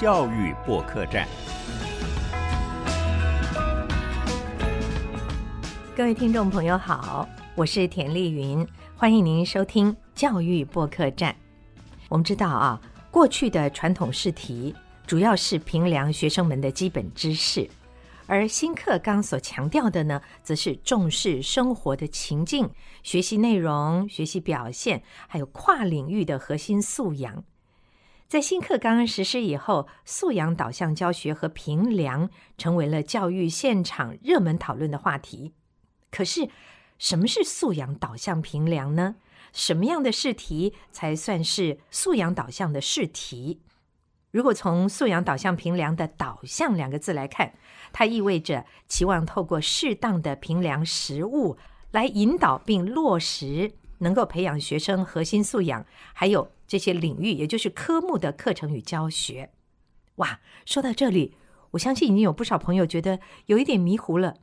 教育播客站。各位听众朋友好，我是田丽云，欢迎您收听教育播客站。我们知道啊，过去的传统试题主要是评量学生们的基本知识，而新课纲所强调的呢，则是重视生活的情境、学习内容、学习表现，还有跨领域的核心素养。在新课纲实施以后，素养导向教学和评量成为了教育现场热门讨论的话题。可是，什么是素养导向评量呢？什么样的试题才算是素养导向的试题？如果从素养导向评量的“导向”两个字来看，它意味着期望透过适当的评量实物来引导并落实，能够培养学生核心素养，还有这些领域，也就是科目的课程与教学。哇，说到这里，我相信已经有不少朋友觉得有一点迷糊了，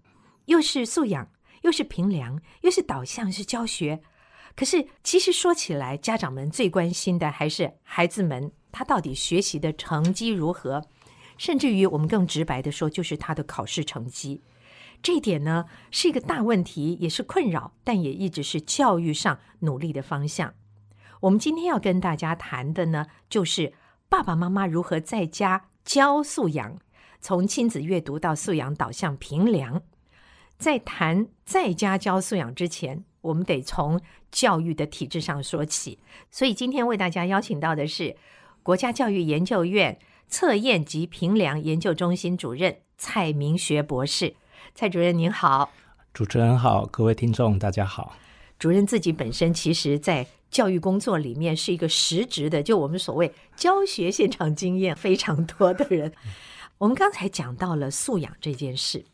又是素养。又是评量，又是导向，是教学。可是，其实说起来，家长们最关心的还是孩子们他到底学习的成绩如何，甚至于我们更直白的说，就是他的考试成绩。这一点呢，是一个大问题，也是困扰，但也一直是教育上努力的方向。我们今天要跟大家谈的呢，就是爸爸妈妈如何在家教素养，从亲子阅读到素养导向评量。在谈在家教素养之前，我们得从教育的体制上说起。所以今天为大家邀请到的是国家教育研究院测验及评量研究中心主任蔡明学博士。蔡主任您好，主持人好，各位听众大家好。主任自己本身其实在教育工作里面是一个实职的，就我们所谓教学现场经验非常多的人。我们刚才讲到了素养这件事。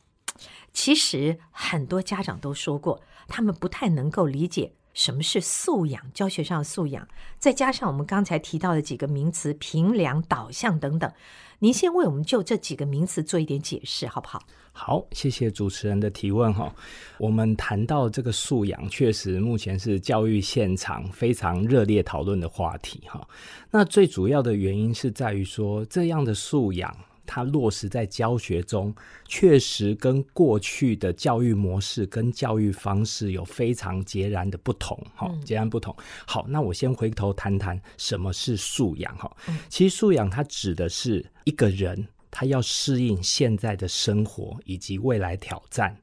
其实很多家长都说过，他们不太能够理解什么是素养，教学上的素养。再加上我们刚才提到的几个名词，评量、导向等等，您先为我们就这几个名词做一点解释，好不好？好，谢谢主持人的提问哈。我们谈到这个素养，确实目前是教育现场非常热烈讨论的话题哈。那最主要的原因是在于说，这样的素养。它落实在教学中，确实跟过去的教育模式跟教育方式有非常截然的不同，哈，截然不同。好，那我先回头谈谈什么是素养，哈。其实素养它指的是一个人，他要适应现在的生活以及未来挑战，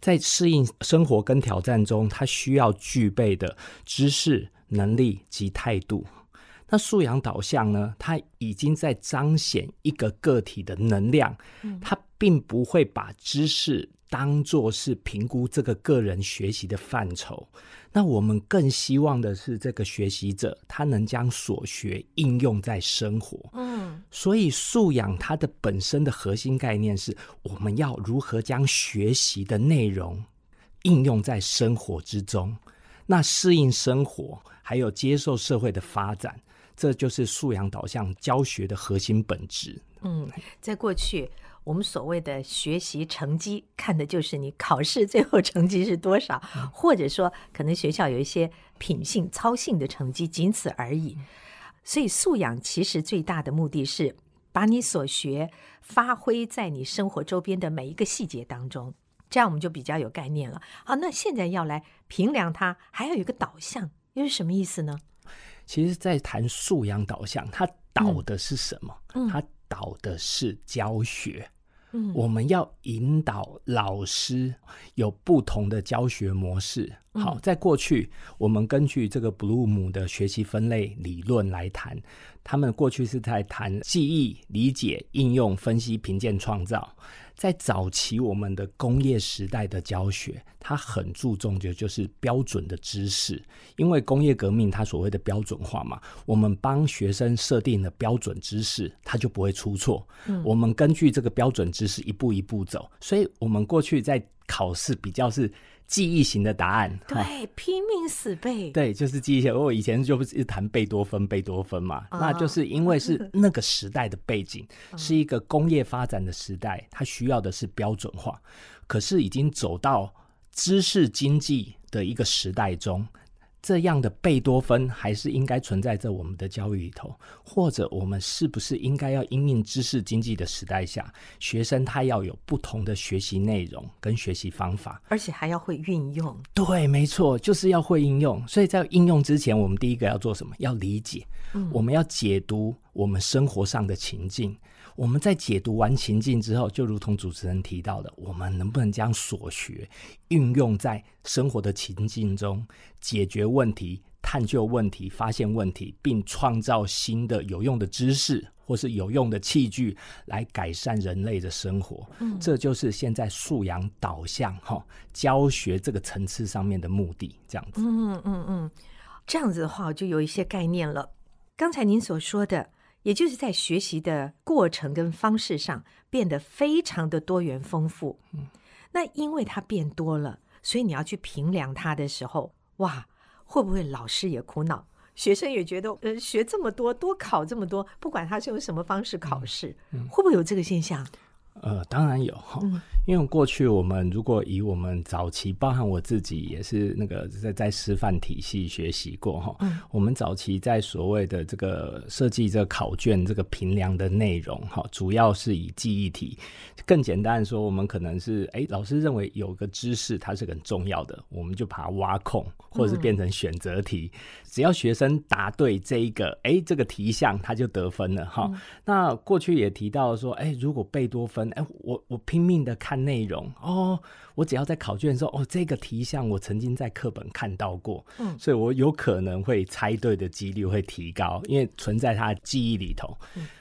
在适应生活跟挑战中，他需要具备的知识、能力及态度。那素养导向呢？它已经在彰显一个个体的能量，它并不会把知识当作是评估这个个人学习的范畴。那我们更希望的是，这个学习者他能将所学应用在生活。嗯，所以素养它的本身的核心概念是，我们要如何将学习的内容应用在生活之中，那适应生活，还有接受社会的发展。这就是素养导向教学的核心本质。嗯，在过去，我们所谓的学习成绩，看的就是你考试最后成绩是多少，或者说可能学校有一些品性操性的成绩，仅此而已。所以，素养其实最大的目的是把你所学发挥在你生活周边的每一个细节当中，这样我们就比较有概念了。好，那现在要来评量它，还要有一个导向，又是什么意思呢？其实，在谈素养导向，它导的是什么？它导的是教学。嗯，我们要引导老师有不同的教学模式。好，在过去，我们根据这个布鲁姆的学习分类理论来谈，他们过去是在谈记忆、理解、应用、分析、评鉴、创造。在早期我们的工业时代的教学，它很注重的就是标准的知识，因为工业革命它所谓的标准化嘛，我们帮学生设定了标准知识，它就不会出错。嗯，我们根据这个标准知识一步一步走，所以我们过去在考试比较是。记忆型的答案，对，拼命死背，对，就是记忆型。我以前就不是谈贝多芬，贝多芬嘛，那就是因为是 那个时代的背景，是一个工业发展的时代，它需要的是标准化。可是已经走到知识经济的一个时代中，这样的贝多芬还是应该存在在我们的教育里头，或者我们是不是应该要因应知识经济的时代下，学生他要有不同的学习内容跟学习方法，而且还要会运用。对，没错，就是要会应用。所以在应用之前，我们第一个要做什么？要理解，我们要解读我们生活上的情境。我们在解读完情境之后，就如同主持人提到的，我们能不能将所学运用在生活的情境中，解决问题、探究问题、发现问题，并创造新的有用的知识或是有用的器具来改善人类的生活？嗯，这就是现在素养导向哈教学这个层次上面的目的。这样子，嗯嗯嗯，这样子的话，我就有一些概念了。刚才您所说的。也就是在学习的过程跟方式上变得非常的多元丰富。嗯，那因为它变多了，所以你要去评量它的时候，哇，会不会老师也苦恼，学生也觉得，呃，学这么多，多考这么多，不管他是用什么方式考试，会不会有这个现象？呃，当然有哈，因为过去我们如果以我们早期，包含我自己也是那个在在师范体系学习过哈，我们早期在所谓的这个设计这个考卷这个评量的内容哈，主要是以记忆题，更简单说，我们可能是哎，老师认为有个知识它是很重要的，我们就把它挖空，或者是变成选择题，只要学生答对这一个哎这个题项，他就得分了哈。那过去也提到说，哎，如果贝多芬。哎，我我拼命的看内容哦，我只要在考卷的时候，哦，这个题项我曾经在课本看到过，嗯，所以我有可能会猜对的几率会提高，因为存在他的记忆里头。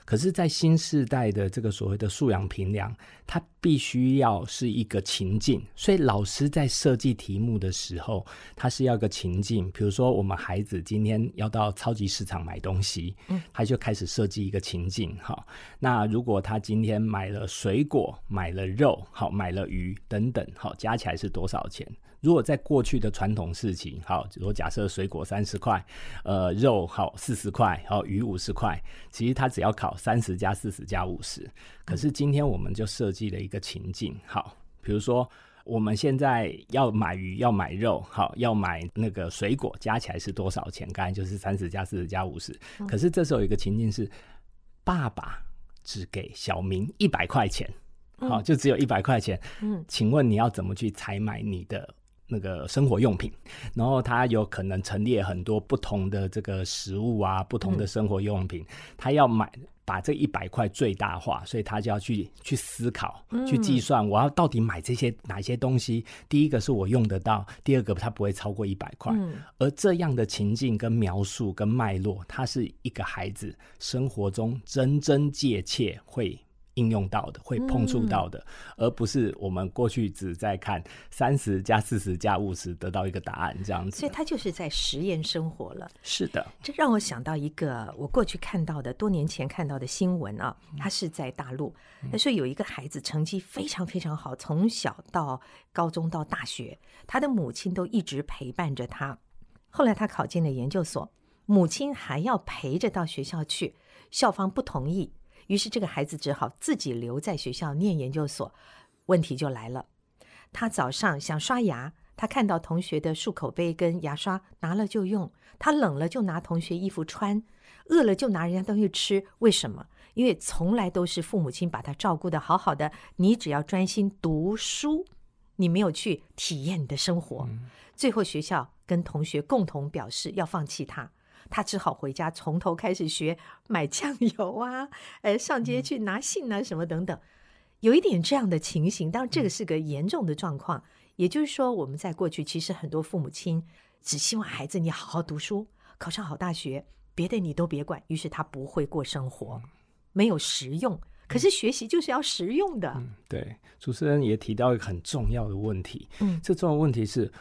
可是，在新时代的这个所谓的素养评量，它必须要是一个情境，所以老师在设计题目的时候，他是要个情境。比如说，我们孩子今天要到超级市场买东西，嗯，他就开始设计一个情境，好。那如果他今天买了水果、买了肉、好买了鱼等等，好加起来是多少钱？如果在过去的传统事情，好，如果假设水果三十块，呃，肉好四十块，好鱼五十块，其实他只要考三十加四十加五十。可是今天我们就设计了一个情境，好，比如说我们现在要买鱼，要买肉，好，要买那个水果，加起来是多少钱？刚才就是三十加四十加五十。可是这时候有一个情境是，爸爸只给小明一百块钱，好，就只有一百块钱。嗯，请问你要怎么去采买你的？那个生活用品，然后他有可能陈列很多不同的这个食物啊，不同的生活用品，他要买把这一百块最大化，所以他就要去去思考、去计算，我要到底买这些哪些东西？第一个是我用得到，第二个他不会超过一百块。而这样的情境跟描述跟脉络，它是一个孩子生活中真真切切会。应用到的会碰触到的，而不是我们过去只在看三十加四十加五十得到一个答案这样子。所以他就是在实验生活了。是的，这让我想到一个我过去看到的多年前看到的新闻啊，他是在大陆，他说有一个孩子成绩非常非常好，从小到高中到大学，他的母亲都一直陪伴着他。后来他考进了研究所，母亲还要陪着到学校去，校方不同意。于是这个孩子只好自己留在学校念研究所。问题就来了，他早上想刷牙，他看到同学的漱口杯跟牙刷拿了就用，他冷了就拿同学衣服穿，饿了就拿人家东西吃。为什么？因为从来都是父母亲把他照顾的好好的，你只要专心读书，你没有去体验你的生活。最后学校跟同学共同表示要放弃他。他只好回家从头开始学买酱油啊，呃，上街去拿信啊，什么等等，有一点这样的情形。当然，这个是个严重的状况。也就是说，我们在过去其实很多父母亲只希望孩子你好好读书，考上好大学，别的你都别管。于是他不会过生活，没有实用。可是学习就是要实用的。对，主持人也提到一个很重要的问题。嗯，这重要问题是。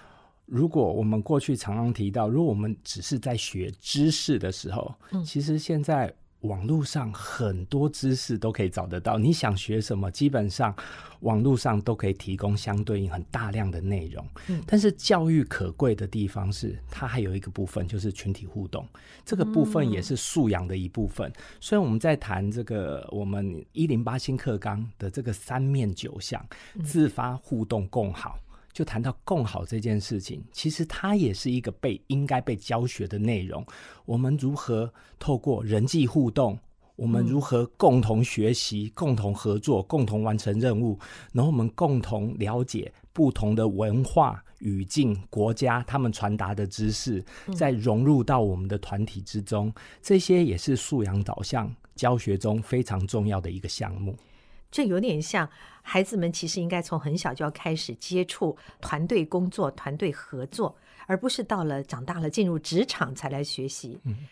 如果我们过去常常提到，如果我们只是在学知识的时候，嗯，其实现在网络上很多知识都可以找得到。你想学什么，基本上网络上都可以提供相对应很大量的内容。嗯，但是教育可贵的地方是，它还有一个部分就是群体互动，这个部分也是素养的一部分。虽然我们在谈这个我们一零八新课纲的这个三面九项，自发、互动、共好。就谈到共好这件事情，其实它也是一个被应该被教学的内容。我们如何透过人际互动？我们如何共同学习、共同合作、共同完成任务？然后我们共同了解不同的文化语境、国家他们传达的知识，再融入到我们的团体之中。这些也是素养导向教学中非常重要的一个项目。这有点像孩子们其实应该从很小就要开始接触团队工作、团队合作，而不是到了长大了进入职场才来学习。嗯。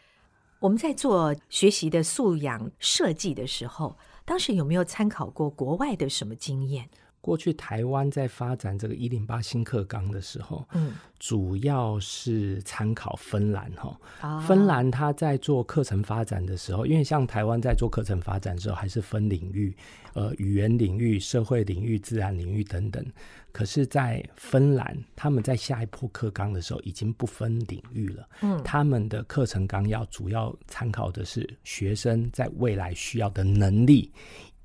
我们在做学习的素养设计的时候，当时有没有参考过国外的什么经验？过去台湾在发展这个一零八新课纲的时候，嗯，主要是参考芬兰哈。芬兰他在做课程发展的时候，因为像台湾在做课程发展的时候，还是分领域，呃，语言领域、社会领域、自然领域等等。可是，在芬兰，他们在下一波课纲的时候，已经不分领域了。嗯，他们的课程纲要主要参考的是学生在未来需要的能力。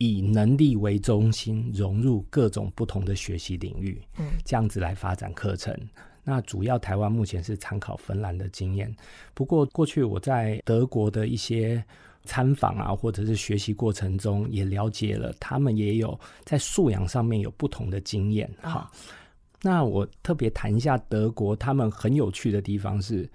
以能力为中心，融入各种不同的学习领域，嗯，这样子来发展课程。那主要台湾目前是参考芬兰的经验，不过过去我在德国的一些参访啊，或者是学习过程中，也了解了他们也有在素养上面有不同的经验。哈，那我特别谈一下德国，他们很有趣的地方是。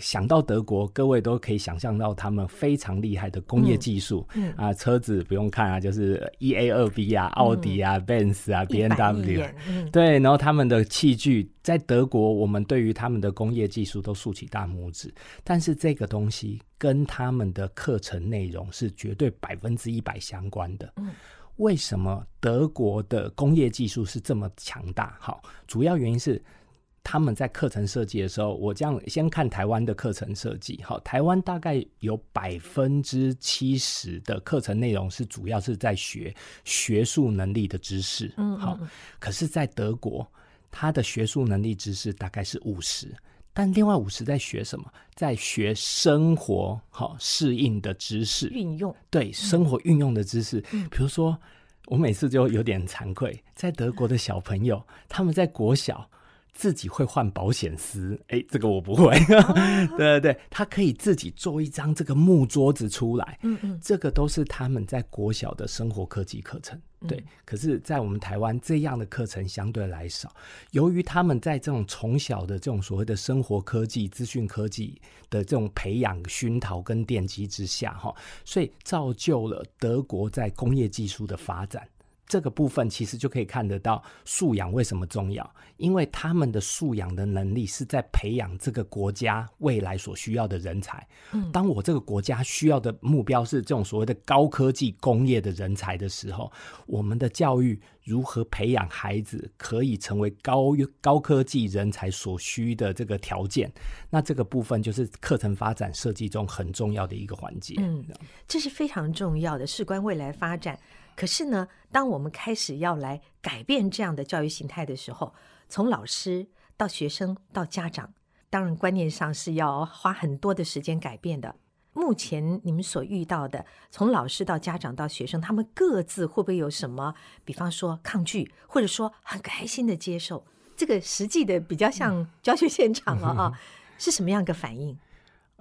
想到德国，各位都可以想象到他们非常厉害的工业技术。嗯啊，车子不用看啊，就是 E A 二 B 啊，奥迪啊，Benz 啊，B N W。对，然后他们的器具在德国，我们对于他们的工业技术都竖起大拇指。但是这个东西跟他们的课程内容是绝对百分之一百相关的。嗯，为什么德国的工业技术是这么强大？好，主要原因是。他们在课程设计的时候，我这样先看台湾的课程设计。好，台湾大概有百分之七十的课程内容是主要是在学学术能力的知识。嗯，好。可是，在德国，他的学术能力知识大概是五十，但另外五十在学什么？在学生活好适应的知识，运用对生活运用的知识。比如说，我每次就有点惭愧，在德国的小朋友，他们在国小。自己会换保险丝，哎，这个我不会。对对对，他可以自己做一张这个木桌子出来。嗯嗯，这个都是他们在国小的生活科技课程。对，可是，在我们台湾这样的课程相对来少。由于他们在这种从小的这种所谓的生活科技、资讯科技的这种培养、熏陶跟奠基之下，哈，所以造就了德国在工业技术的发展。这个部分其实就可以看得到素养为什么重要，因为他们的素养的能力是在培养这个国家未来所需要的人才。嗯，当我这个国家需要的目标是这种所谓的高科技工业的人才的时候，我们的教育如何培养孩子可以成为高高科技人才所需的这个条件？那这个部分就是课程发展设计中很重要的一个环节。嗯，这是非常重要的，事关未来发展。可是呢，当我们开始要来改变这样的教育形态的时候，从老师到学生到家长，当然观念上是要花很多的时间改变的。目前你们所遇到的，从老师到家长到学生，他们各自会不会有什么，比方说抗拒，或者说很开心的接受？这个实际的比较像教学现场了啊，是什么样个反应？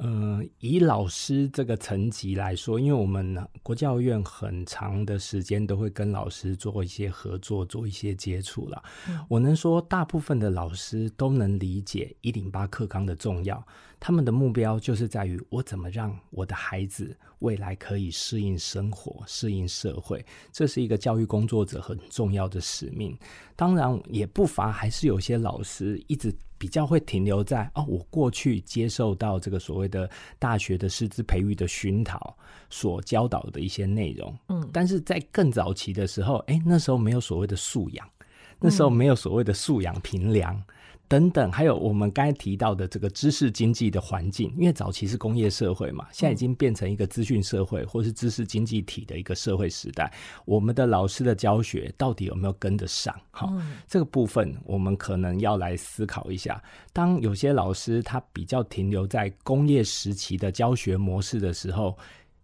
呃，以老师这个层级来说，因为我们国教院很长的时间都会跟老师做一些合作，做一些接触了。我能说，大部分的老师都能理解一零八课纲的重要。他们的目标就是在于我怎么让我的孩子未来可以适应生活、适应社会，这是一个教育工作者很重要的使命。当然，也不乏还是有些老师一直比较会停留在哦，我过去接受到这个所谓的大学的师资培育的熏陶所教导的一些内容。嗯，但是在更早期的时候，哎，那时候没有所谓的素养，那时候没有所谓的素养评量。等等，还有我们刚才提到的这个知识经济的环境，因为早期是工业社会嘛，现在已经变成一个资讯社会或是知识经济体的一个社会时代。我们的老师的教学到底有没有跟得上？好，这个部分我们可能要来思考一下。当有些老师他比较停留在工业时期的教学模式的时候，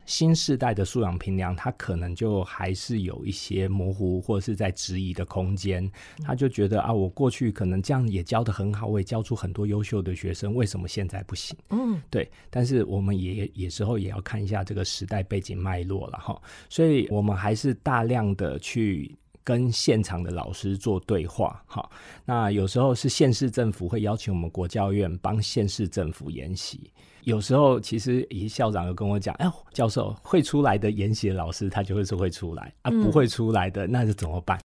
新时代的素养评量，它可能就还是有一些模糊或者是在质疑的空间。他就觉得啊，我过去可能这样也教的很好，我也教出很多优秀的学生，为什么现在不行？嗯，对。但是我们也有时候也要看一下这个时代背景脉络了哈。所以我们还是大量的去跟现场的老师做对话哈。那有时候是县市政府会邀请我们国教院帮县市政府研习。有时候，其实一校长有跟我讲，哎，教授会出来的研习老师，他就会是会出来啊，不会出来的，那是怎么办？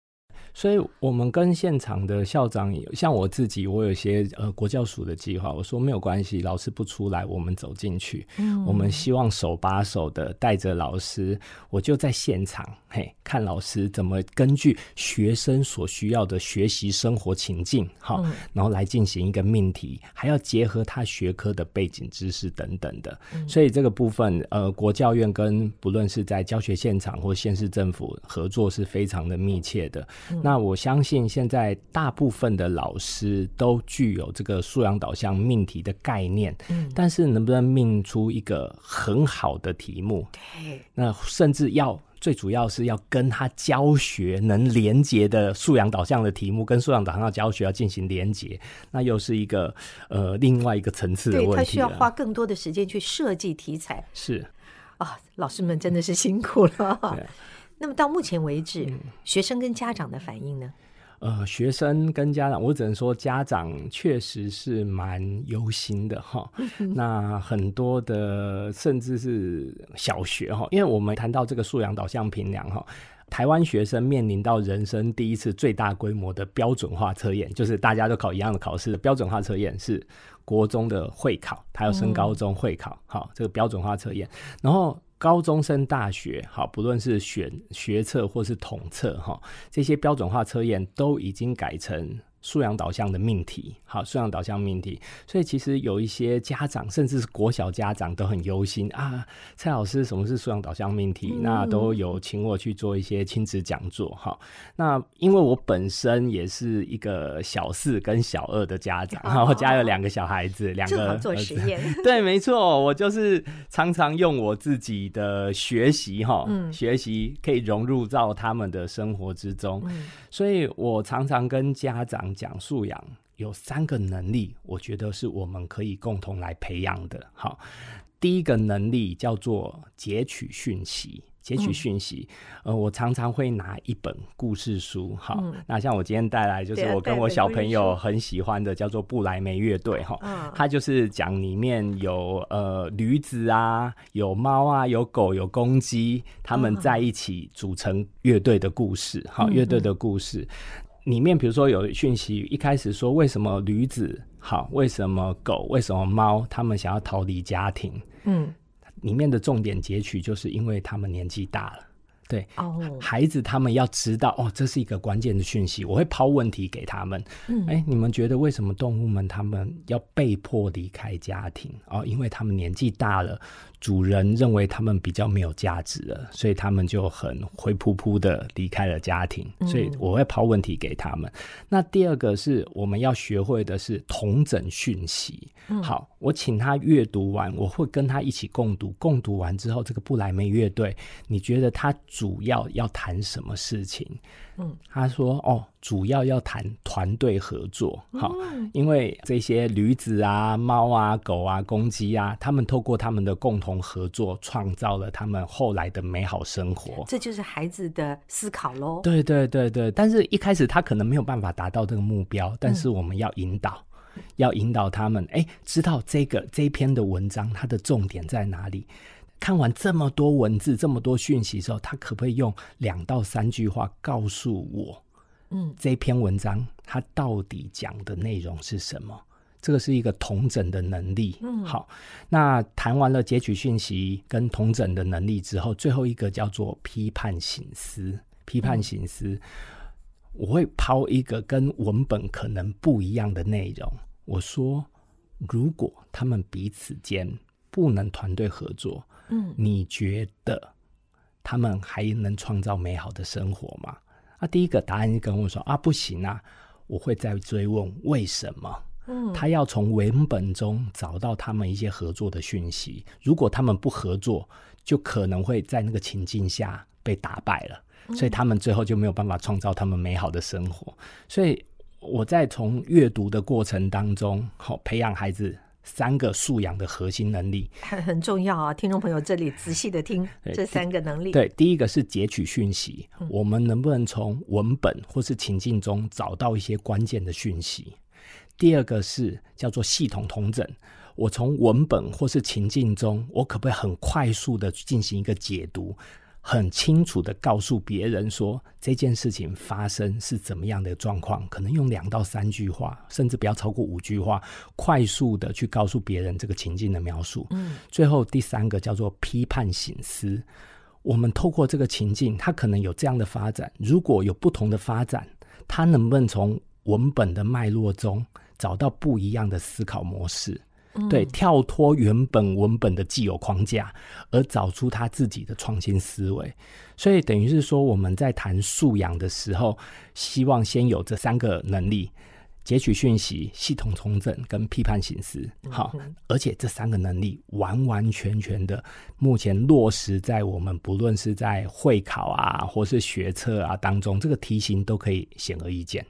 所以，我们跟现场的校长，像我自己，我有些呃国教署的计划，我说没有关系，老师不出来，我们走进去。嗯，我们希望手把手的带着老师，我就在现场，嘿，看老师怎么根据学生所需要的学习生活情境，好，然后来进行一个命题，还要结合他学科的背景知识等等的。所以这个部分，呃，国教院跟不论是在教学现场或县市政府合作是非常的密切的。那我相信现在大部分的老师都具有这个素养导向命题的概念，嗯，但是能不能命出一个很好的题目？对，那甚至要最主要是要跟他教学能连接的素养导向的题目，跟素养导向的教学要进行连接，那又是一个呃另外一个层次的问题他需要花更多的时间去设计题材。是啊，老师们真的是辛苦了。那么到目前为止，学生跟家长的反应呢？呃，学生跟家长，我只能说家长确实是蛮忧心的哈。那很多的，甚至是小学哈，因为我们谈到这个素养导向评量哈，台湾学生面临到人生第一次最大规模的标准化测验，就是大家都考一样的考试的标准化测验，是国中的会考，他要升高中会考，好，这个标准化测验，然后。高中生大学，好，不论是选学测或是统测，哈，这些标准化测验都已经改成。素养导向的命题，好，素养导向命题，所以其实有一些家长，甚至是国小家长都很忧心啊。蔡老师，什么是素养导向命题？那都有请我去做一些亲子讲座，哈。那因为我本身也是一个小四跟小二的家长，然后家有两个小孩子，两个做实验，对，没错，我就是常常用我自己的学习，哈，嗯学习可以融入到他们的生活之中，所以我常常跟家长。讲素养有三个能力，我觉得是我们可以共同来培养的。好，第一个能力叫做截取讯息。截取讯息，呃，我常常会拿一本故事书，哈，那像我今天带来就是我跟我小朋友很喜欢的，叫做布莱梅乐队，哈，它就是讲里面有呃驴子啊，有猫啊，有狗，有公鸡，他们在一起组成乐队的故事，哈，乐队的故事。里面比如说有讯息，一开始说为什么驴子好，为什么狗，为什么猫，他们想要逃离家庭，嗯，里面的重点截取就是因为他们年纪大了。对，哦，孩子他们要知道哦，这是一个关键的讯息。我会抛问题给他们，嗯，哎，你们觉得为什么动物们他们要被迫离开家庭？哦，因为他们年纪大了，主人认为他们比较没有价值了，所以他们就很灰扑扑的离开了家庭。所以我会抛问题给他们。那第二个是我们要学会的是同整讯息。好，我请他阅读完，我会跟他一起共读。共读完之后，这个布莱梅乐队，你觉得他？主要要谈什么事情？嗯，他说哦，主要要谈团队合作。好，因为这些驴子啊、猫啊、狗啊、公鸡啊，他们透过他们的共同合作，创造了他们后来的美好生活。这就是孩子的思考喽。对对对对，但是一开始他可能没有办法达到这个目标，但是我们要引导，要引导他们，哎，知道这个这一篇的文章它的重点在哪里。看完这么多文字、这么多讯息之后，他可不可以用两到三句话告诉我，嗯，这篇文章他到底讲的内容是什么？这个是一个同整的能力。嗯，好，那谈完了截取讯息跟同整的能力之后，最后一个叫做批判醒思。批判醒思，我会抛一个跟文本可能不一样的内容。我说，如果他们彼此间不能团队合作。嗯，你觉得他们还能创造美好的生活吗？啊，第一个答案跟我说啊，不行啊，我会再追问为什么。嗯，他要从文本中找到他们一些合作的讯息。如果他们不合作，就可能会在那个情境下被打败了，所以他们最后就没有办法创造他们美好的生活。所以我在从阅读的过程当中，好培养孩子三个素养的核心能力。很 很重要啊，听众朋友这里仔细的听 对这三个能力。对，第一个是截取讯息，我们能不能从文本或是情境中找到一些关键的讯息？第二个是叫做系统统整，我从文本或是情境中，我可不可以很快速的进行一个解读，很清楚的告诉别人说这件事情发生是怎么样的状况？可能用两到三句话，甚至不要超过五句话，快速的去告诉别人这个情境的描述。嗯，最后第三个叫做批判醒思。我们透过这个情境，它可能有这样的发展。如果有不同的发展，它能不能从文本的脉络中找到不一样的思考模式？对，跳脱原本文本的既有框架，而找出他自己的创新思维。所以等于是说，我们在谈素养的时候，希望先有这三个能力：截取讯息、系统重整跟批判形式。好，而且这三个能力完完全全的目前落实在我们不论是在会考啊，或是学测啊当中，这个题型都可以显而易见。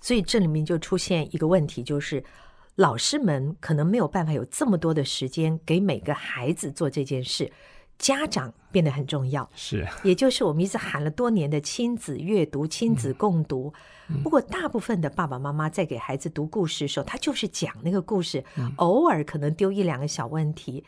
所以这里面就出现一个问题，就是老师们可能没有办法有这么多的时间给每个孩子做这件事，家长变得很重要。是，也就是我们一直喊了多年的亲子阅读、亲子共读。不过，大部分的爸爸妈妈在给孩子读故事的时候，他就是讲那个故事，偶尔可能丢一两个小问题。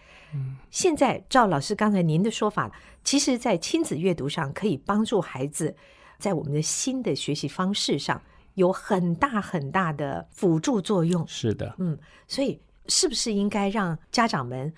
现在照老师刚才您的说法，其实，在亲子阅读上可以帮助孩子在我们的新的学习方式上有很大很大的辅助作用。是的，嗯，所以是不是应该让家长们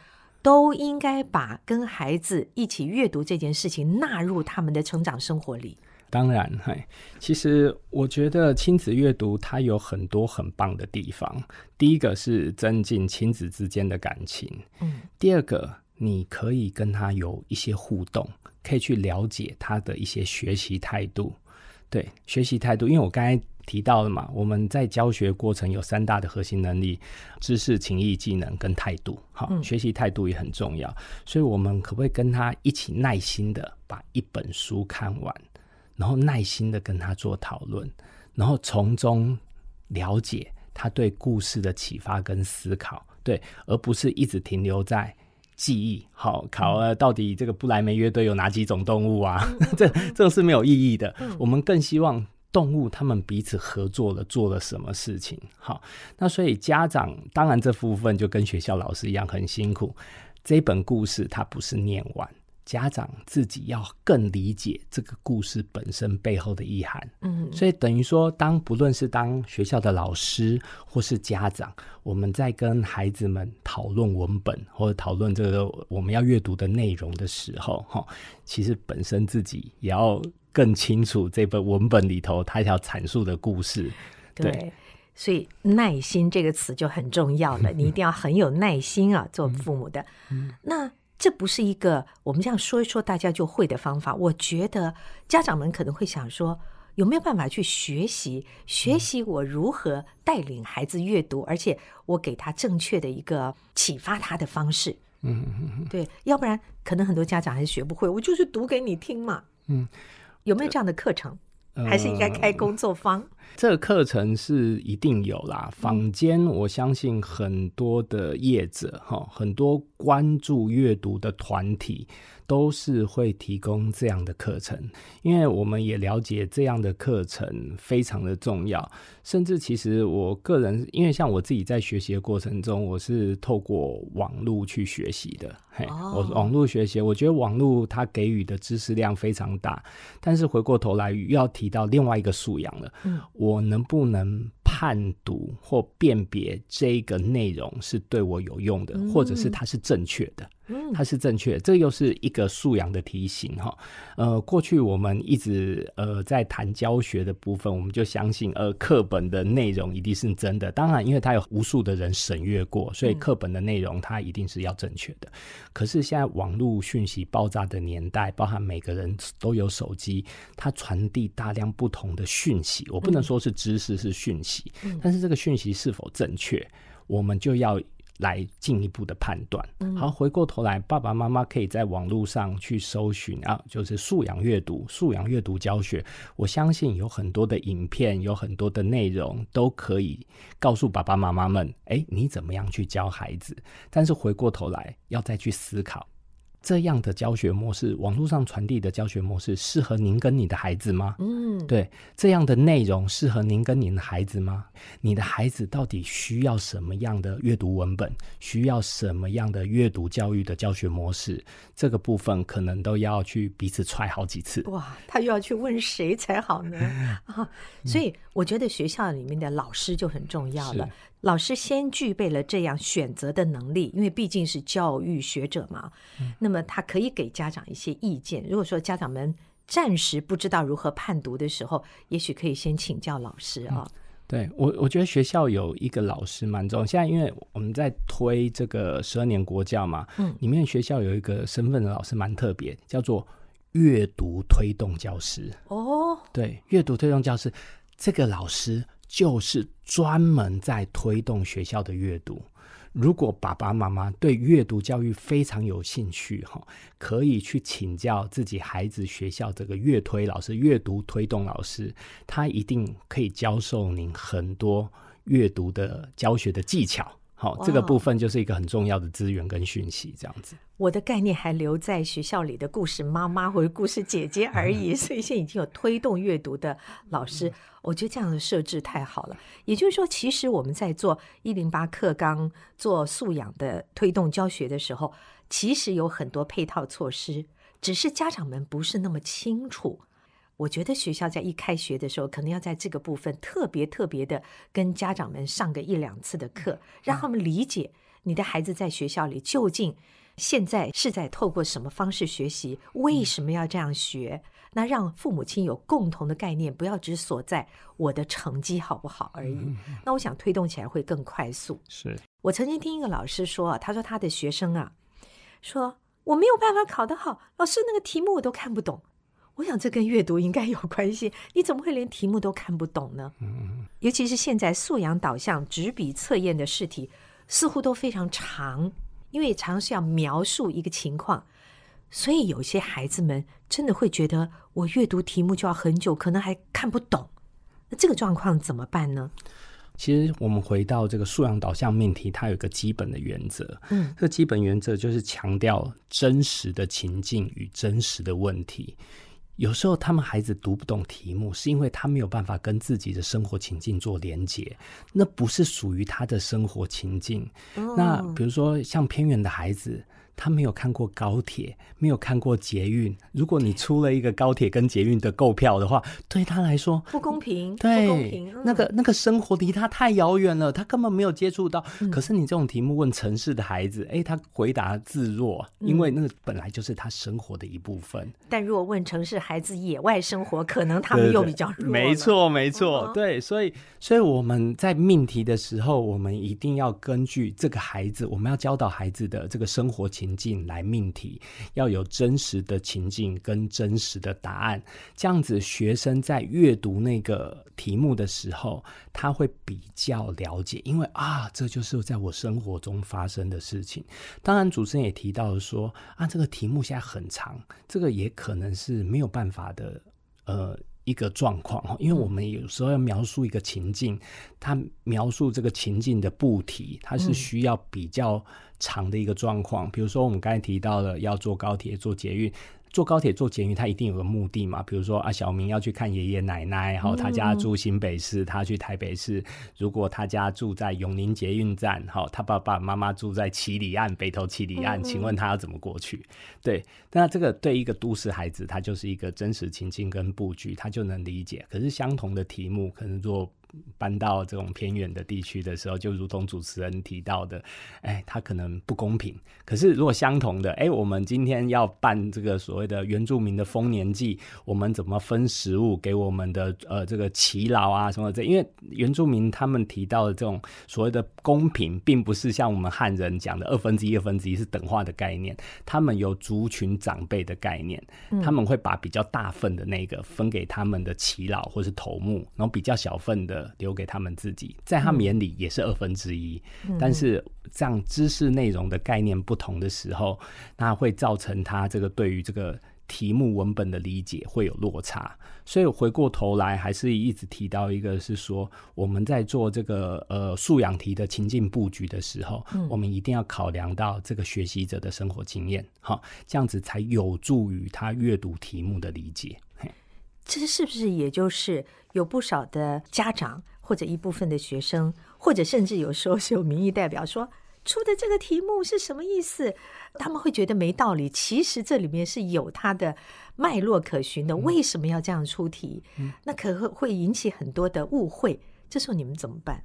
都应该把跟孩子一起阅读这件事情纳入他们的成长生活里？当然，嗨，其实我觉得亲子阅读它有很多很棒的地方。第一个是增进亲子之间的感情，嗯，第二个你可以跟他有一些互动，可以去了解他的一些学习态度。对，学习态度，因为我刚才提到了嘛，我们在教学过程有三大的核心能力：知识、情谊、技能跟态度。好，嗯学习态度也很重要，所以我们可不可以跟他一起耐心的把一本书看完，然后耐心的跟他做讨论，然后从中了解他对故事的启发跟思考，对，而不是一直停留在。记忆好考了，到底这个布莱梅乐队有哪几种动物啊？这这个是没有意义的。我们更希望动物他们彼此合作了，做了什么事情。好，那所以家长当然这部分就跟学校老师一样很辛苦。这本故事它不是念完，家长自己要更理解这个故事本身背后的意涵。嗯，所以等于说，当不论是当学校的老师或是家长，我们在跟孩子们讨论文本或者讨论这个我们要阅读的内容的时候，哈，其实本身自己也要更清楚这本文本里头他要阐述的故事。对对。所以“耐心”这个词就很重要了，你一定要很有耐心啊，做父母的。那这不是一个我们这样说一说大家就会的方法。我觉得家长们可能会想说，有没有办法去学习学习我如何带领孩子阅读，而且我给他正确的一个启发他的方式。嗯嗯嗯对，要不然可能很多家长还是学不会。我就是读给你听嘛。嗯，有没有这样的课程？还是应该开工作坊？这个课程是一定有啦。坊间我相信很多的业者哈，很多关注阅读的团体都是会提供这样的课程，因为我们也了解这样的课程非常的重要。甚至其实我个人，因为像我自己在学习的过程中，我是透过网络去学习的。嘿，哦我网络学习，我觉得网络它给予的知识量非常大，但是回过头来又要提到另外一个素养了。嗯，我能不能判读或辨别这个内容是对我有用的，嗯或者是它是正确的？它是正确，这又是一个素养的提醒哈。呃，过去我们一直呃在谈教学的部分，我们就相信呃课本的内容一定是真的。当然，因为它有无数的人审阅过，所以课本的内容它一定是要正确的。可是现在网络讯息爆炸的年代，包含每个人都有手机，它传递大量不同的讯息。我不能说是知识是讯息，但是这个讯息是否正确，我们就要。来进一步的判断。好，回过头来，爸爸妈妈可以在网络上去搜寻啊，就是素养阅读、素养阅读教学。我相信有很多的影片，有很多的内容，都可以告诉爸爸妈妈们，哎，你怎么样去教孩子？但是回过头来，要再去思考。这样的教学模式，网络上传递的教学模式，适合您跟你的孩子吗？嗯，对，这样的内容适合您跟您的孩子吗？你的孩子到底需要什么样的阅读文本？需要什么样的阅读教育的教学模式？这个部分可能都要去彼此踹好几次。哇，他又要去问谁才好呢？啊，所以我觉得学校里面的老师就很重要了。老师先具备了这样选择的能力，因为毕竟是教育学者嘛。那么他可以给家长一些意见。如果说家长们暂时不知道如何判读的时候，也许可以先请教老师啊。对我，我觉得学校有一个老师蛮重要。现在因为我们在推这个十二年国教嘛，嗯，里面学校有一个身份的老师蛮特别，叫做阅读推动教师。哦，对，阅读推动教师这个老师。就是专门在推动学校的阅读。如果爸爸妈妈对阅读教育非常有兴趣，哈，可以去请教自己孩子学校这个阅推老师、阅读推动老师，他一定可以教授您很多阅读的教学的技巧。好，这个部分就是一个很重要的资源跟讯息，这样子。我的概念还留在学校里的故事妈妈或者故事姐姐而已，所以现在已经有推动阅读的老师，我觉得这样的设置太好了。也就是说，其实我们在做一零八课纲、做素养的推动教学的时候，其实有很多配套措施，只是家长们不是那么清楚。我觉得学校在一开学的时候，可能要在这个部分特别特别的跟家长们上个一两次的课，让他们理解你的孩子在学校里究竟现在是在透过什么方式学习，为什么要这样学？那让父母亲有共同的概念，不要只锁在我的成绩好不好而已。那我想推动起来会更快速。是我曾经听一个老师说，他说他的学生啊，说我没有办法考得好，老师那个题目我都看不懂。我想这跟阅读应该有关系，你怎么会连题目都看不懂呢？嗯尤其是现在素养导向纸笔测验的试题，似乎都非常长，因为常是要描述一个情况，所以有些孩子们真的会觉得我阅读题目就要很久，可能还看不懂。那这个状况怎么办呢？其实我们回到这个素养导向命题，它有一个基本的原则。嗯，这基本原则就是强调真实的情境与真实的问题。有时候他们孩子读不懂题目，是因为他没有办法跟自己的生活情境做连接，那不是属于他的生活情境。那比如说像偏远的孩子。他没有看过高铁，没有看过捷运。如果你出了一个高铁跟捷运的购票的话，对他来说不公平。对，不公平。那个那个生活离他太遥远了，他根本没有接触到。可是你这种题目问城市的孩子，哎，他回答自若，因为那个本来就是他生活的一部分。但如果问城市孩子野外生活，可能他们又比较弱。没错，没错，对。所以，所以我们在命题的时候，我们一定要根据这个孩子，我们要教导孩子的这个生活情。情境来命题，要有真实的情境跟真实的答案，这样子学生在阅读那个题目的时候，他会比较了解，因为啊，这就是在我生活中发生的事情。当然，主持人也提到了说啊，这个题目现在很长，这个也可能是没有办法的，呃。一个状况哈，因为我们有时候要描述一个情境，它描述这个情境的布题，它是需要比较长的一个状况。比如说，我们刚才提到了要坐高铁、坐捷运。坐高铁、坐捷运，他一定有个目的嘛？比如说啊，小明要去看爷爷奶奶，好，他家住新北市，他去台北市。如果他家住在永宁捷运站，好，他爸爸妈妈住在七里岸北投七里岸，请问他要怎么过去？对，那这个对一个都市孩子，他就是一个真实情境跟布局，他就能理解。可是相同的题目，可能做搬到这种偏远的地区的时候，就如同主持人提到的，哎，他可能不公平。可是如果相同的，哎，我们今天要办这个所谓的原住民的丰年祭，我们怎么分食物给我们的呃这个耆老啊什么这？因为原住民他们提到的这种所谓的公平，并不是像我们汉人讲的二分之一、二分之一是等化的概念，他们有族群长辈的概念，他们会把比较大份的那个分给他们的耆老或是头目，然后比较小份的留给他们自己，在他们眼里也是二分之一，但是这样知识内容的概念不同的时候，那会造成他这个对于这个。题目文本的理解会有落差，所以回过头来还是一直提到一个是说，我们在做这个呃素养题的情境布局的时候，我们一定要考量到这个学习者的生活经验，好，这样子才有助于他阅读题目的理解。这是不是也就是有不少的家长或者一部分的学生，或者甚至有时候是有民意代表说？出的这个题目是什么意思？他们会觉得没道理。其实这里面是有它的脉络可循的。为什么要这样出题？那可会会引起很多的误会。这时候你们怎么办？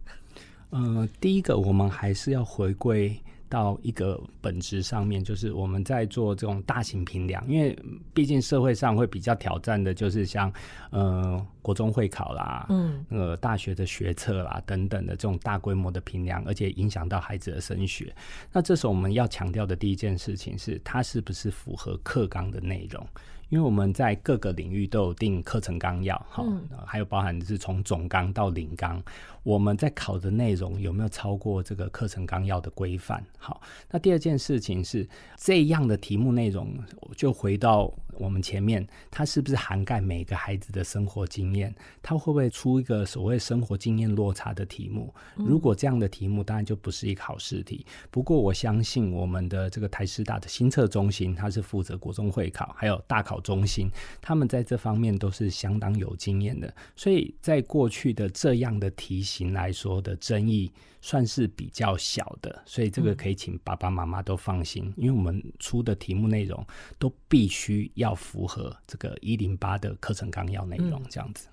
呃，第一个我们还是要回归。到一个本质上面，就是我们在做这种大型平量，因为毕竟社会上会比较挑战的，就是像呃国中会考啦，嗯，呃大学的学测啦等等的这种大规模的评量，而且影响到孩子的升学。那这时候我们要强调的第一件事情是，它是不是符合课纲的内容？因为我们在各个领域都有定课程纲要，哈，还有包含是从总纲到领纲，我们在考的内容有没有超过这个课程纲要的规范？好，那第二件事情是这样的题目内容，就回到。我们前面，它是不是涵盖每个孩子的生活经验？它会不会出一个所谓生活经验落差的题目？如果这样的题目，当然就不是一个考试题。不过，我相信我们的这个台师大的新测中心，它是负责国中会考，还有大考中心，他们在这方面都是相当有经验的。所以在过去的这样的题型来说的争议。算是比较小的，所以这个可以请爸爸妈妈都放心，因为我们出的题目内容都必须要符合这个一零八的课程纲要内容，这样子。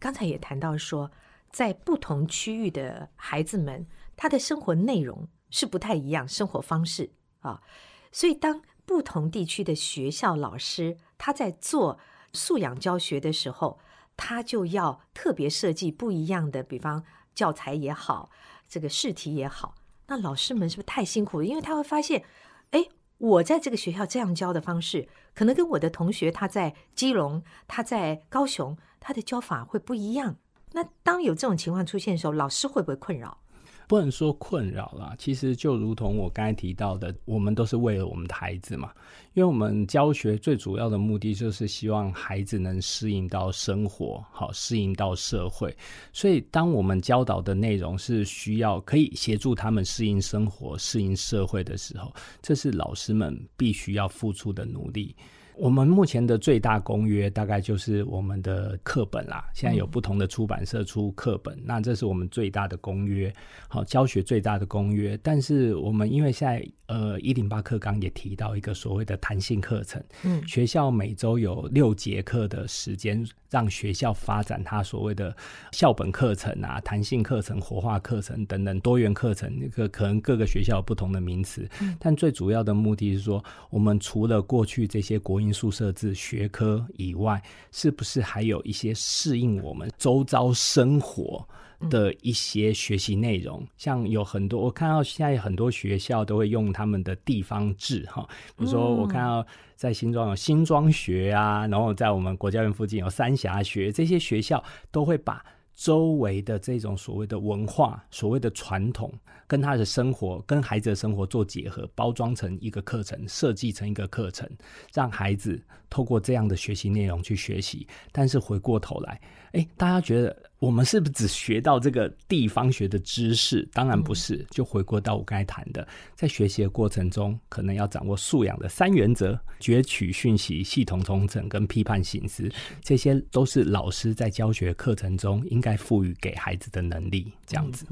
刚才也谈到说，在不同区域的孩子们，他的生活内容是不太一样，生活方式啊，所以当不同地区的学校老师他在做素养教学的时候，他就要特别设计不一样的，比方教材也好。这个试题也好，那老师们是不是太辛苦了？因为他会发现，哎，我在这个学校这样教的方式，可能跟我的同学他在基隆、他在高雄，他的教法会不一样。那当有这种情况出现的时候，老师会不会困扰？不能说困扰啦，其实就如同我刚才提到的，我们都是为了我们的孩子嘛。因为我们教学最主要的目的就是希望孩子能适应到生活，好适应到社会。所以，当我们教导的内容是需要可以协助他们适应生活、适应社会的时候，这是老师们必须要付出的努力。我们目前的最大公约大概就是我们的课本啦。现在有不同的出版社出课本，那这是我们最大的公约，好教学最大的公约。但是我们因为现在呃一零八课纲也提到一个所谓的弹性课程，嗯，学校每周有六节课的时间，让学校发展它所谓的校本课程啊、弹性课程、活化课程等等多元课程。那个可能各个学校有不同的名词，但最主要的目的是说，我们除了过去这些国因素设置学科以外，是不是还有一些适应我们周遭生活的一些学习内容？像有很多，我看到现在很多学校都会用他们的地方志，哈，比如说我看到在新庄有新庄学啊，然后在我们国家院附近有三峡学，这些学校都会把。周围的这种所谓的文化、所谓的传统，跟他的生活、跟孩子的生活做结合，包装成一个课程，设计成一个课程，让孩子透过这样的学习内容去学习。但是回过头来，哎，大家觉得？我们是不是只学到这个地方学的知识？当然不是。就回过到我刚才谈的，在学习的过程中，可能要掌握素养的三原则：攫取讯息、系统重整跟批判形式。这些都是老师在教学课程中应该赋予给孩子的能力。这样子。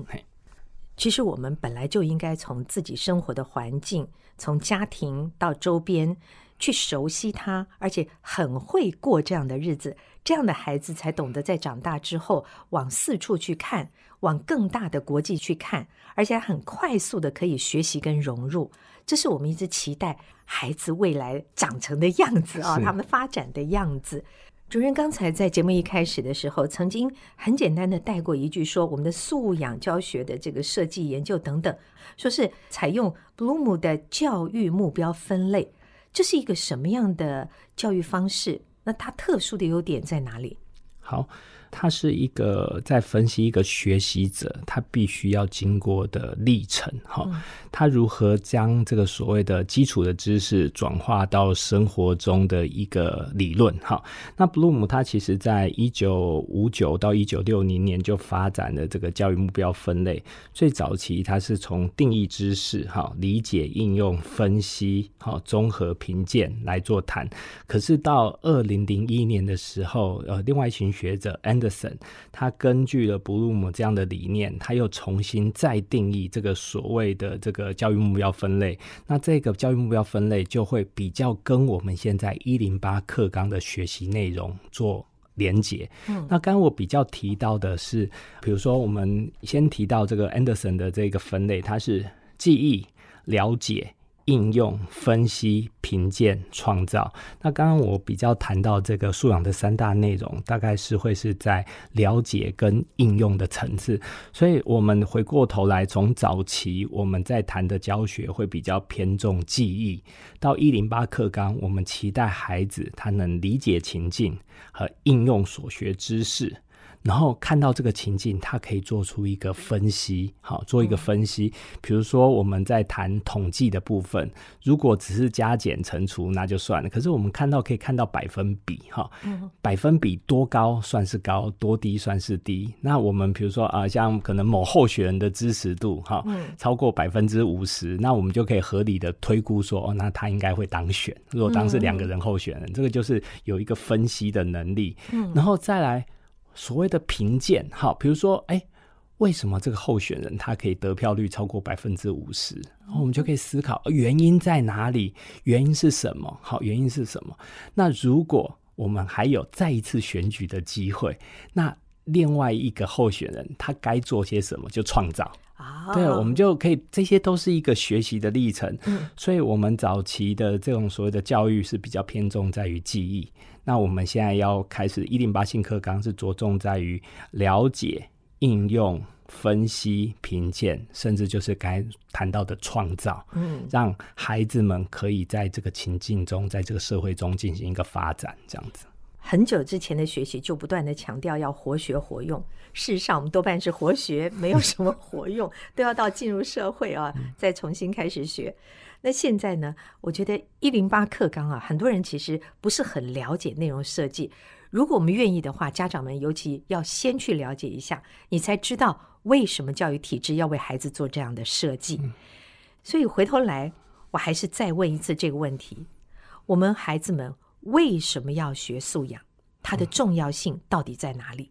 其实我们本来就应该从自己生活的环境，从家庭到周边，去熟悉它，而且很会过这样的日子，这样的孩子才懂得在长大之后往四处去看，往更大的国际去看，而且很快速的可以学习跟融入。这是我们一直期待孩子未来长成的样子啊，他们发展的样子。主任刚才在节目一开始的时候，曾经很简单的带过一句，说我们的素养教学的这个设计研究等等，说是采用 Bloom 的教育目标分类，这是一个什么样的教育方式？那它特殊的优点在哪里？好。它是一个在分析一个学习者他必须要经过的历程，哈，他如何将这个所谓的基础的知识转化到生活中的一个理论，哈。那布鲁姆他其实在一九五九到一九六零年就发展了这个教育目标分类，最早期他是从定义知识，哈，理解、应用、分析，哈，综合评鉴来做谈。可是到二零零一年的时候，呃，另外一群学者 Anderson，他根据了布鲁姆这样的理念，他又重新再定义这个所谓的这个教育目标分类。那这个教育目标分类就会比较跟我们现在一零八课纲的学习内容做连接。嗯，那刚刚我比较提到的是，比如说我们先提到这个 Anderson 的这个分类，它是记忆、了解。应用、分析、评鉴、创造。那刚刚我比较谈到这个素养的三大内容，大概是会是在了解跟应用的层次。所以，我们回过头来，从早期我们在谈的教学会比较偏重记忆，到一零八课纲，我们期待孩子他能理解情境和应用所学知识。然后看到这个情境，他可以做出一个分析，好，做一个分析。比如说我们在谈统计的部分，如果只是加减乘除，那就算了。可是我们看到可以看到百分比，哈，百分比多高算是高，多低算是低。那我们比如说啊，像可能某候选人的支持度，哈，超过百分之五十，那我们就可以合理的推估说，哦，那他应该会当选。如果当时两个人候选人，这个就是有一个分析的能力。嗯，然后再来。所谓的评鉴，好，比如说，哎，为什么这个候选人他可以得票率超过百分之五十？然后我们就可以思考原因在哪里？原因是什么？好，原因是什么？那如果我们还有再一次选举的机会，那另外一个候选人他该做些什么？就创造啊，对，我们就可以，这些都是一个学习的历程。嗯，所以我们早期的这种所谓的教育是比较偏重在于记忆。那我们现在要开始一零八新课纲是着重在于了解、应用、分析、评鉴，甚至就是该谈到的创造，嗯，让孩子们可以在这个情境中，在这个社会中进行一个发展，这样子。很久之前的学习就不断的强调要活学活用，事实上我们多半是 活学，没有什么活用，都要到进入社会啊，再重新开始学。那现在呢？我觉得一零八课纲啊，很多人其实不是很了解内容设计。如果我们愿意的话，家长们尤其要先去了解一下，你才知道为什么教育体制要为孩子做这样的设计。所以回头来，我还是再问一次这个问题：我们孩子们为什么要学素养？它的重要性到底在哪里？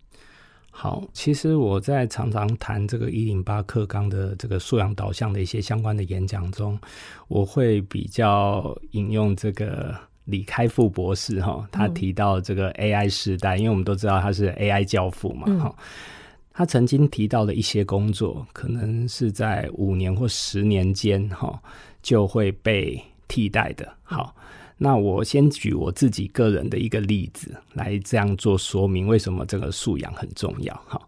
好，其实我在常常谈这个一零八课纲的这个素养导向的一些相关的演讲中，我会比较引用这个李开复博士哈，他提到这个 AI 时代，因为我们都知道他是 AI 教父嘛哈，他曾经提到的一些工作，可能是在五年或十年间哈就会被替代的。好。那我先举我自己个人的一个例子来这样做说明，为什么这个素养很重要？哈，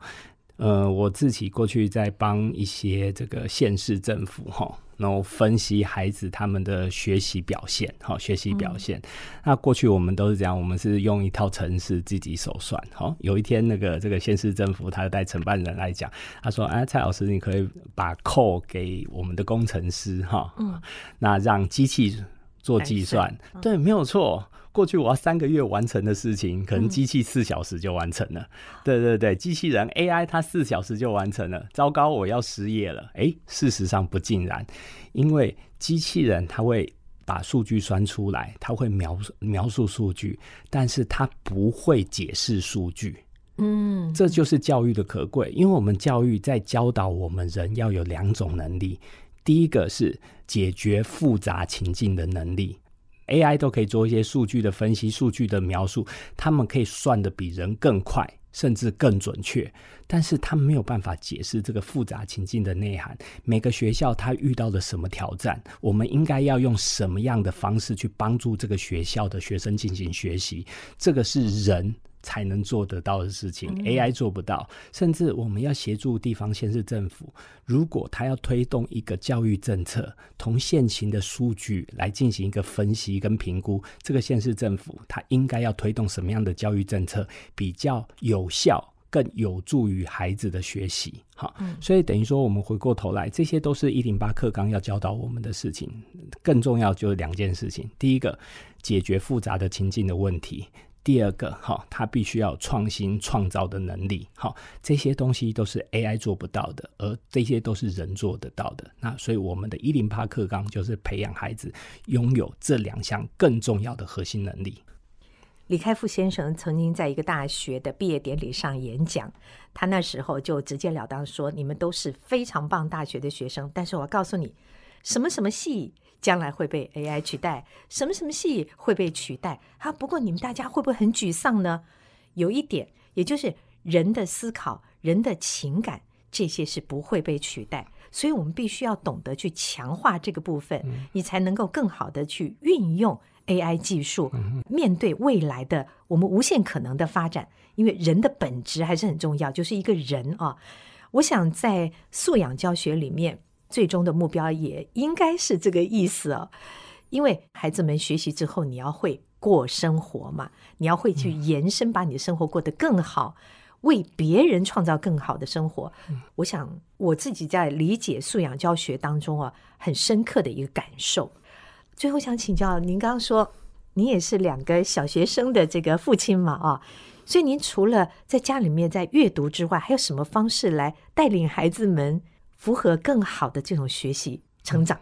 呃，我自己过去在帮一些这个县市政府哈，然后分析孩子他们的学习表现，哈，学习表现。那过去我们都是这样，我们是用一套程式自己手算。哈，有一天那个这个县市政府他带承办人来讲，他说：“哎，蔡老师，你可以把扣给我们的工程师哈，嗯，那让机器。”做计算，对，没有错。过去我要三个月完成的事情，可能机器四小时就完成了。对对对，机器人 AI 它四小时就完成了。糟糕，我要失业了。哎，事实上不尽然，因为机器人它会把数据算出来，它会描述描述数据，但是它不会解释数据。嗯，这就是教育的可贵，因为我们教育在教导我们人要有两种能力。第一个是解决复杂情境的能力 AI 都可以做一些数据的分析、数据的描述，他们可以算的比人更快。甚至更准确，但是他没有办法解释这个复杂情境的内涵。每个学校他遇到了什么挑战，我们应该要用什么样的方式去帮助这个学校的学生进行学习？这个是人才能做得到的事情，AI 做不到。甚至我们要协助地方县市政府，如果他要推动一个教育政策，从现行的数据来进行一个分析跟评估，这个县市政府他应该要推动什么样的教育政策比较有效？更有助于孩子的学习，好，所以等于说，我们回过头来，这些都是一零八课纲要教导我们的事情。更重要就是两件事情：第一个，解决复杂的情境的问题；第二个，哈，他必须要创新创造的能力。好，这些东西都是 AI 做不到的，而这些都是人做得到的。那所以，我们的一零八课纲就是培养孩子拥有这两项更重要的核心能力。李开复先生曾经在一个大学的毕业典礼上演讲，他那时候就直截了当说：“你们都是非常棒大学的学生，但是我告诉你，什么什么系将来会被 AI 取代，什么什么系会被取代。啊，不过你们大家会不会很沮丧呢？有一点，也就是人的思考、人的情感这些是不会被取代，所以我们必须要懂得去强化这个部分，你才能够更好的去运用。” AI 技术面对未来的我们无限可能的发展，因为人的本质还是很重要，就是一个人啊。我想在素养教学里面，最终的目标也应该是这个意思哦。因为孩子们学习之后，你要会过生活嘛，你要会去延伸，把你的生活过得更好，为别人创造更好的生活。我想我自己在理解素养教学当中啊，很深刻的一个感受。最后想请教您，刚刚说您也是两个小学生的这个父亲嘛？啊，所以您除了在家里面在阅读之外，还有什么方式来带领孩子们符合更好的这种学习成长？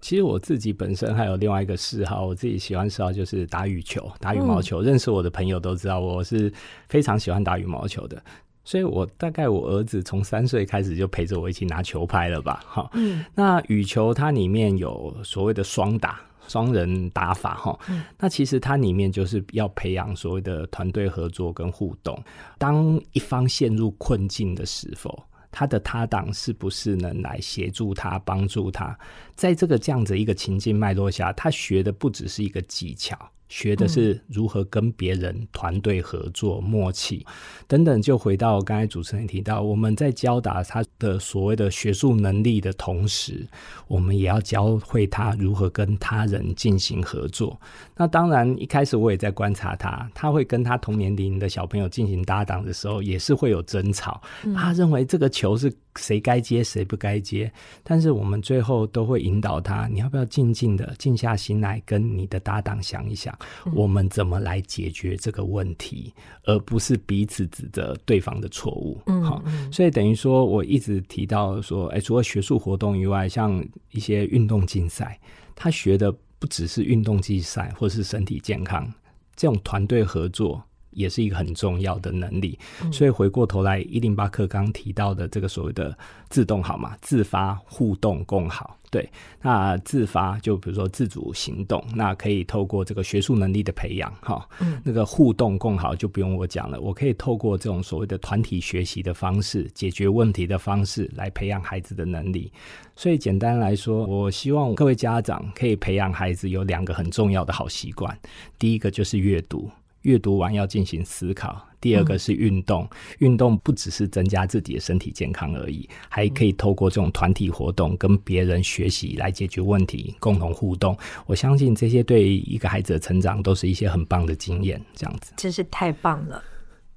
其实我自己本身还有另外一个嗜好，我自己喜欢嗜好就是打羽球、打羽毛球。认识我的朋友都知道，我是非常喜欢打羽毛球的。所以我大概我儿子从三岁开始就陪着我一起拿球拍了吧，哈。嗯。那羽球它里面有所谓的双打、双人打法，哈。嗯。那其实它里面就是要培养所谓的团队合作跟互动。当一方陷入困境的时候，他的他党是不是能来协助他、帮助他？在这个这样子一个情境脉络下，他学的不只是一个技巧。学的是如何跟别人团队合作、默契等等，就回到刚才主持人提到，我们在教导他的所谓的学术能力的同时，我们也要教会他如何跟他人进行合作。那当然，一开始我也在观察他，他会跟他同年龄的小朋友进行搭档的时候，也是会有争吵。他认为这个球是。谁该接谁不该接，但是我们最后都会引导他。你要不要静静的静下心来，跟你的搭档想一想，我们怎么来解决这个问题，而不是彼此指责对方的错误。好，所以等于说，我一直提到说，哎，除了学术活动以外，像一些运动竞赛，他学的不只是运动竞赛，或是身体健康，这种团队合作。也是一个很重要的能力，所以回过头来，一零八课刚提到的这个所谓的自动好嘛，自发互动共好。对，那自发就比如说自主行动，那可以透过这个学术能力的培养，哈，那个互动共好就不用我讲了，我可以透过这种所谓的团体学习的方式，解决问题的方式来培养孩子的能力。所以简单来说，我希望各位家长可以培养孩子有两个很重要的好习惯，第一个就是阅读。阅读完要进行思考。第二个是运动，运动不只是增加自己的身体健康而已，还可以透过这种团体活动跟别人学习来解决问题，共同互动。我相信这些对一个孩子的成长都是一些很棒的经验。这样子真是太棒了。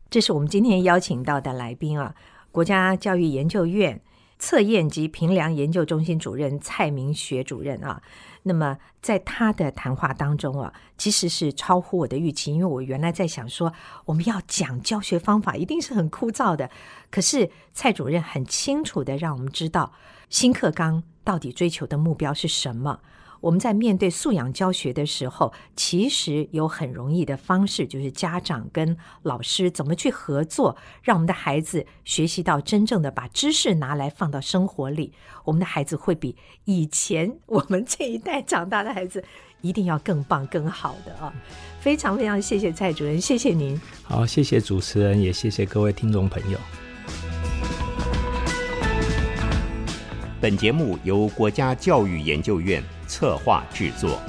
这是我们今天邀请到的来宾啊，国家教育研究院测验及评量研究中心主任蔡明学主任啊。那么，在他的谈话当中啊，其实是超乎我的预期，因为我原来在想说，我们要讲教学方法，一定是很枯燥的。可是蔡主任很清楚的让我们知道，新课纲到底追求的目标是什么。我们在面对素养教学的时候，其实有很容易的方式，就是家长跟老师怎么去合作，让我们的孩子学习到真正的把知识拿来放到生活里。我们的孩子会比以前我们这一代长大的孩子一定要更棒、更好的啊！非常非常谢谢蔡主任，谢谢您。好，谢谢主持人，也谢谢各位听众朋友。本节目由国家教育研究院策划制作。